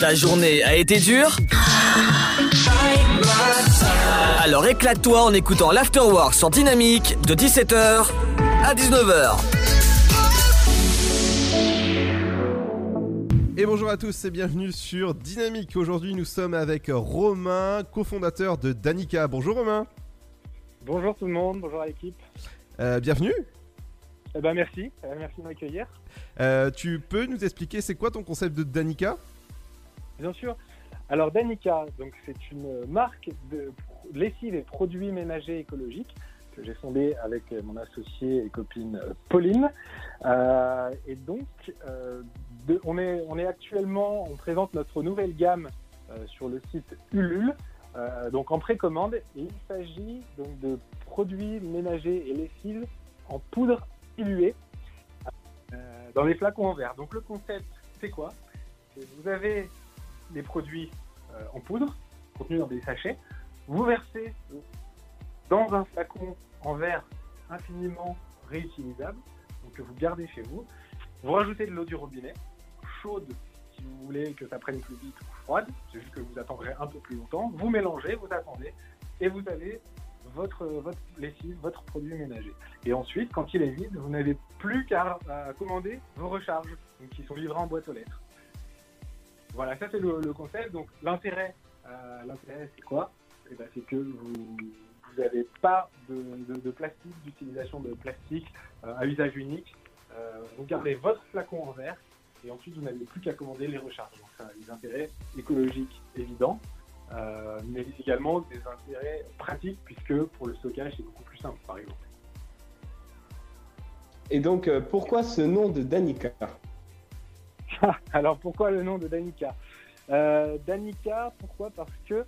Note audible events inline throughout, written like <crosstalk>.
Ta journée a été dure Alors éclate-toi en écoutant l'Afterwork sur Dynamique de 17h à 19h. Et bonjour à tous et bienvenue sur Dynamique. Aujourd'hui, nous sommes avec Romain, cofondateur de Danica. Bonjour Romain. Bonjour tout le monde, bonjour à l'équipe. Euh, bienvenue. Eh ben merci, euh, merci de m'accueillir. Euh, tu peux nous expliquer c'est quoi ton concept de Danica? Bien sûr. Alors Danica, donc c'est une marque de lessive et produits ménagers écologiques que j'ai fondée avec mon associée et copine Pauline. et donc on, est, on est actuellement, on présente notre nouvelle gamme sur le site Ulule. donc en précommande et il s'agit donc de produits ménagers et lessives en poudre diluée euh, dans les flacons en verre. Donc le concept, c'est quoi? Vous avez des produits euh, en poudre contenus dans des sachets. Vous versez dans un flacon en verre infiniment réutilisable, donc que vous gardez chez vous. Vous rajoutez de l'eau du robinet, chaude si vous voulez que ça prenne plus vite ou froide, c'est juste que vous attendrez un peu plus longtemps. Vous mélangez, vous attendez, et vous avez votre, votre lessive, votre produit ménager. Et ensuite, quand il est vide, vous n'avez plus qu'à commander vos recharges, qui sont livrées en boîte aux lettres. Voilà, ça c'est le, concept. Donc l'intérêt, euh, l'intérêt c'est quoi? Eh ben, C'est que vous n'avez pas de, plastique, d'utilisation de plastique euh, à usage unique. Euh, vous gardez votre flacon en verre et ensuite vous n'avez plus qu'à commander les recharges. Donc ça a des intérêts écologiques évidents. Mais également des intérêts pratiques puisque pour le stockage c'est beaucoup plus simple par exemple. Et donc pourquoi ce nom de Danica? <laughs> Alors pourquoi le nom de Danica? Euh, Danica, pourquoi? Parce que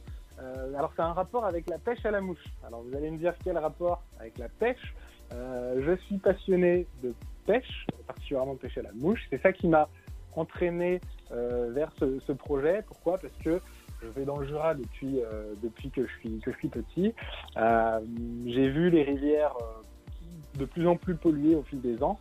alors c'est un rapport avec la pêche à la mouche. Alors vous allez me dire quel rapport avec la pêche Je suis passionné de pêche, particulièrement de pêche à la mouche. C'est ça qui m'a entraîné vers ce, projet. Pourquoi? Parce que je vais dans le Jura depuis, euh, que, je suis, petit. Euh, j'ai vu les rivières euh, de plus en plus polluées au fil des ans.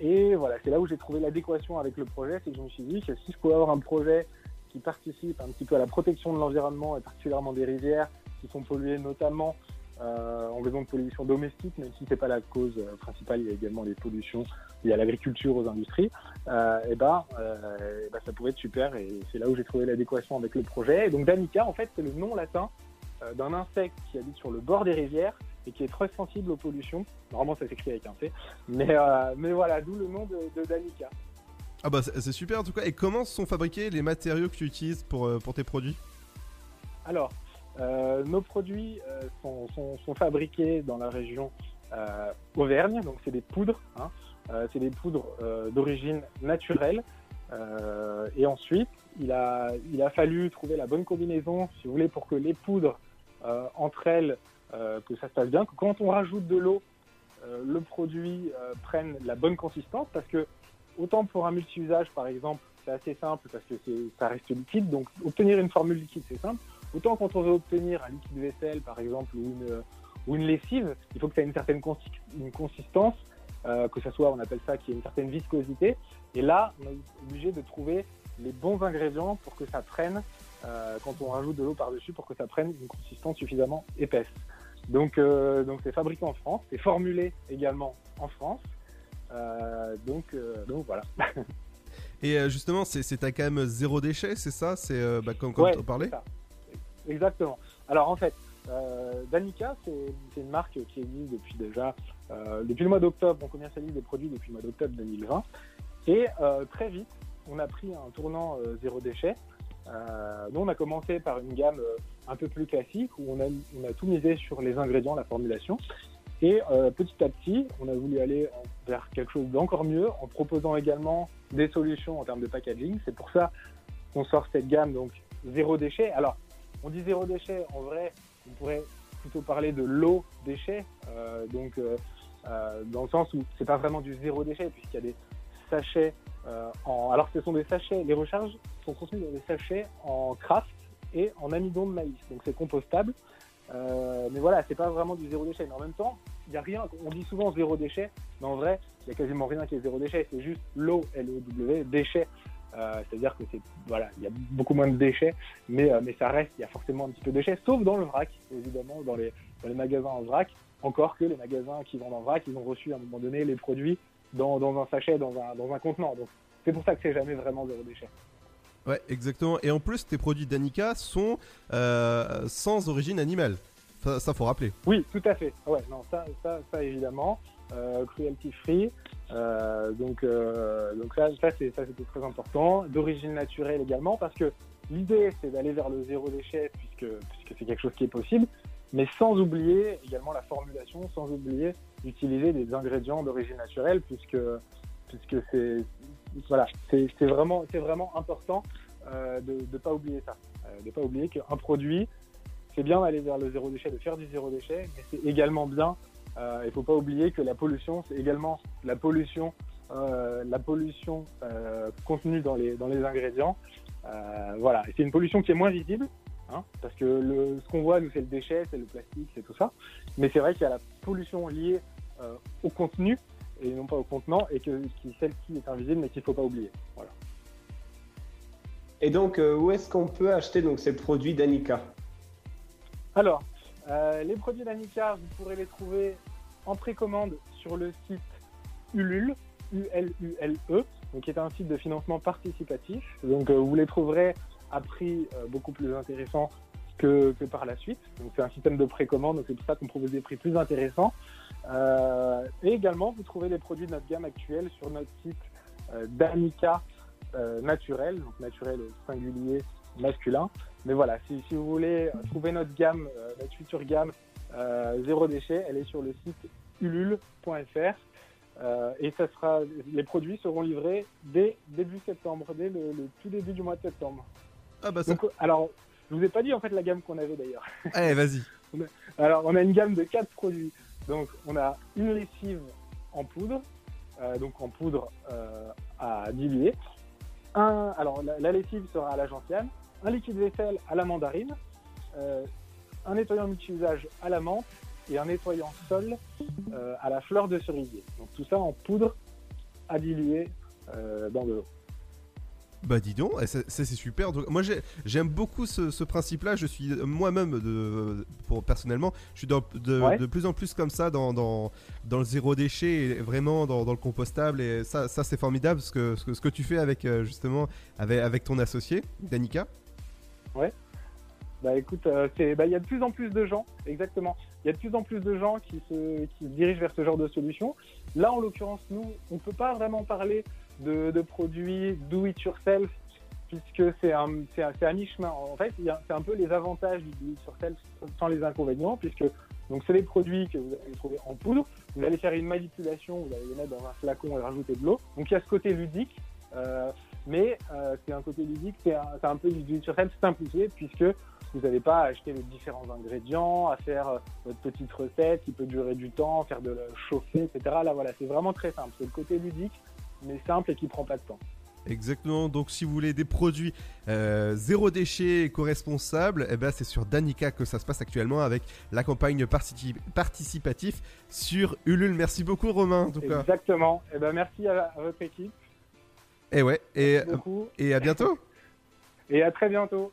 Et voilà, c'est là où j'ai trouvé l'adéquation avec le projet, c'est que je me suis dit que si je pouvais avoir un projet qui participe un petit peu à la protection de l'environnement et particulièrement des rivières qui sont polluées notamment euh, en raison de pollution domestique, même si c'est pas la cause euh, principale, il y a également les pollutions liées à l'agriculture, aux industries. Euh, et ben, ben, ça pourrait être super et c'est là où j'ai trouvé l'adéquation avec le projet. Et donc Danica, en fait, c'est le nom latin d'un insecte qui habite sur le bord des rivières et qui est très sensible aux pollutions. Normalement, ça s'écrit avec un C, mais mais voilà, d'où le nom de, de Danica. Ah bah c'est super en tout cas. Et comment sont fabriqués les matériaux que tu utilises pour, pour tes produits? Alors, euh, nos produits euh, sont, fabriqués dans la région euh, Auvergne, donc c'est des poudres, hein. c'est des poudres d'origine naturelle. et ensuite, il a, il a fallu trouver la bonne combinaison, si vous voulez, pour que les poudres entre elles, que ça se passe bien, que quand on rajoute de l'eau, le produit prenne la bonne consistance, parce que autant pour un multi-usage, par exemple, c'est assez simple parce que ça reste liquide, donc obtenir une formule liquide, c'est simple. Autant quand on veut obtenir un liquide vaisselle, par exemple, ou une, lessive, il faut que ça ait une certaine consistance, euh, que ça soit, on appelle ça, qu'il y ait une certaine viscosité. Et là, on est obligé de trouver les bons ingrédients pour que ça prenne, euh, quand on rajoute de l'eau par-dessus, pour que ça prenne une consistance suffisamment épaisse. Donc, euh, donc c'est fabriqué en France, c'est formulé également en France. donc, donc voilà. <laughs> Et justement, c'est à quand même zéro déchet, c'est ça? C'est bah, comme, comme on parlait Exactement. Alors en fait, euh, Danica, c'est une marque qui existe depuis déjà, euh, depuis le mois d'octobre, on commercialise des produits depuis le mois d'octobre 2020. Et euh, très vite, on a pris un tournant euh, zéro déchet. nous, on a commencé par une gamme un peu plus classique où on a, tout misé sur les ingrédients, la formulation. Et petit à petit, on a voulu aller vers quelque chose d'encore mieux en proposant également des solutions en termes de packaging. C'est pour ça qu'on sort cette gamme donc zéro déchet. Alors, on dit zéro déchet, en vrai, on pourrait plutôt parler de l'eau déchet, euh, donc euh, euh, dans le sens où c'est pas vraiment du zéro déchet puisqu'il y a des sachets en, alors ce sont des sachets, les recharges sont contenues dans des sachets en craft et en amidon de maïs, donc c'est compostable. mais voilà, c'est pas vraiment du zéro déchet. Mais en même temps, il y a rien. On dit souvent zéro déchet, mais en vrai, il y a quasiment rien qui est zéro déchet. C'est juste l'eau, L-O-W, déchet. Euh, C'est-à-dire que c'est voilà, il y a beaucoup moins de déchets, mais, euh, mais ça reste, il y a forcément un petit peu de déchets, sauf dans le vrac, évidemment, dans les, dans les magasins en vrac. Encore que les magasins qui vendent en vrac, ils ont reçu à un moment donné les produits dans, dans un sachet, dans un, dans un contenant. Donc c'est pour ça que c'est jamais vraiment zéro déchet. Ouais, exactement. Et en plus, tes produits Danica sont euh, sans origine animale. Ça, ça, faut rappeler. Oui, tout à fait. Ouais, non, ça, ça, ça évidemment. Euh, cruelty free. Euh, donc, euh, donc ça, ça c'est très important. D'origine naturelle également, parce que l'idée c'est d'aller vers le zéro déchet puisque puisque c'est quelque chose qui est possible, mais sans oublier également la formulation, sans oublier d'utiliser des ingrédients d'origine naturelle, puisque puisque c'est voilà, c'est vraiment vraiment important euh, de ne pas oublier ça, euh, de pas oublier qu'un produit c'est bien d'aller vers le zéro déchet, de faire du zéro déchet, mais c'est également bien euh, il ne faut pas oublier que la pollution, c'est également la pollution, la pollution contenue dans les, dans les ingrédients. Voilà, c'est une pollution qui est moins visible, hein, parce que ce qu'on voit, nous, c'est le déchet, c'est le plastique, c'est tout ça. Mais c'est vrai qu'il y a la pollution liée au contenu et non pas au contenant, et que qui, celle-ci est invisible, mais qu'il ne faut pas oublier. Voilà. Et donc, euh, où est-ce qu'on peut acheter donc ces produits Danica Alors, euh, les produits d'Anica, vous pourrez les trouver en précommande sur le site Ulule, U-L-U-L-E, donc qui est un site de financement participatif. Donc euh, vous les trouverez à prix beaucoup plus intéressant que, que, par la suite. Donc c'est un système de précommande, donc c'est pour ça qu'on propose des prix plus intéressants. Euh, et également, vous trouvez les produits de notre gamme actuelle sur notre site Danica Naturel, donc naturel singulier masculin. Mais voilà, si, si, vous voulez trouver notre gamme, euh, notre future gamme euh, zéro déchet, elle est sur le site ulule.fr euh, et ça sera, les produits seront livrés dès début septembre, dès le, le tout début du mois de septembre. Ah bah ça... Donc, alors, je vous ai pas dit en fait la gamme qu'on avait d'ailleurs. Allez, vas-y. <laughs> alors, on a une gamme de quatre produits. Donc, on a une lessive en poudre, euh, donc en poudre à diluer. Un, alors, la, la lessive sera à la gentiane un liquide vaisselle à la mandarine, euh, un nettoyant multi-usage à la menthe et un nettoyant sol euh, à la fleur de cerisier. Donc tout ça en poudre à diluer euh, dans de l'eau. Bah dis donc, ça, c'est super. Donc, moi j'aime beaucoup ce, ce principe-là. Je suis moi-même, de, pour, personnellement, je suis de, de, ouais. de, plus en plus comme ça dans, dans, dans le zéro déchet, et vraiment dans, dans, le compostable. Et ça, ça c'est formidable ce que, ce que, ce que tu fais avec justement avec, avec ton associé, Danica. Ouais. Bah écoute, euh, il bah, y a de plus en plus de gens, exactement. Il y a de plus en plus de gens qui se, qui se dirigent vers ce genre de solution. Là, en l'occurrence, nous, on peut pas vraiment parler de, de produits do it yourself puisque c'est un, un, un mi-chemin. En fait, c'est un peu les avantages du do it yourself sans les inconvénients, puisque donc c'est des produits que vous allez trouver en poudre. Vous allez faire une manipulation, vous allez les mettre dans un flacon et rajouter de l'eau. Donc il y a ce côté ludique. Euh, mais euh, c'est un côté ludique, c'est un, un, peu du do it yourself simplifié puisque vous n'avez pas à acheter les différents ingrédients, à faire euh, votre petite recette qui peut durer du temps, faire de le chauffer, etc. Là voilà, c'est vraiment très simple. C'est le côté ludique, mais simple et qui prend pas de temps. Exactement, donc si vous voulez des produits euh, zéro déchet éco-responsables, eh ben c'est sur Danica que ça se passe actuellement avec la campagne particip participatif sur Ulule. Merci beaucoup Romain en tout cas. Exactement, eh ben merci à, à votre équipe. Et ouais, et, et à bientôt. Et à très bientôt.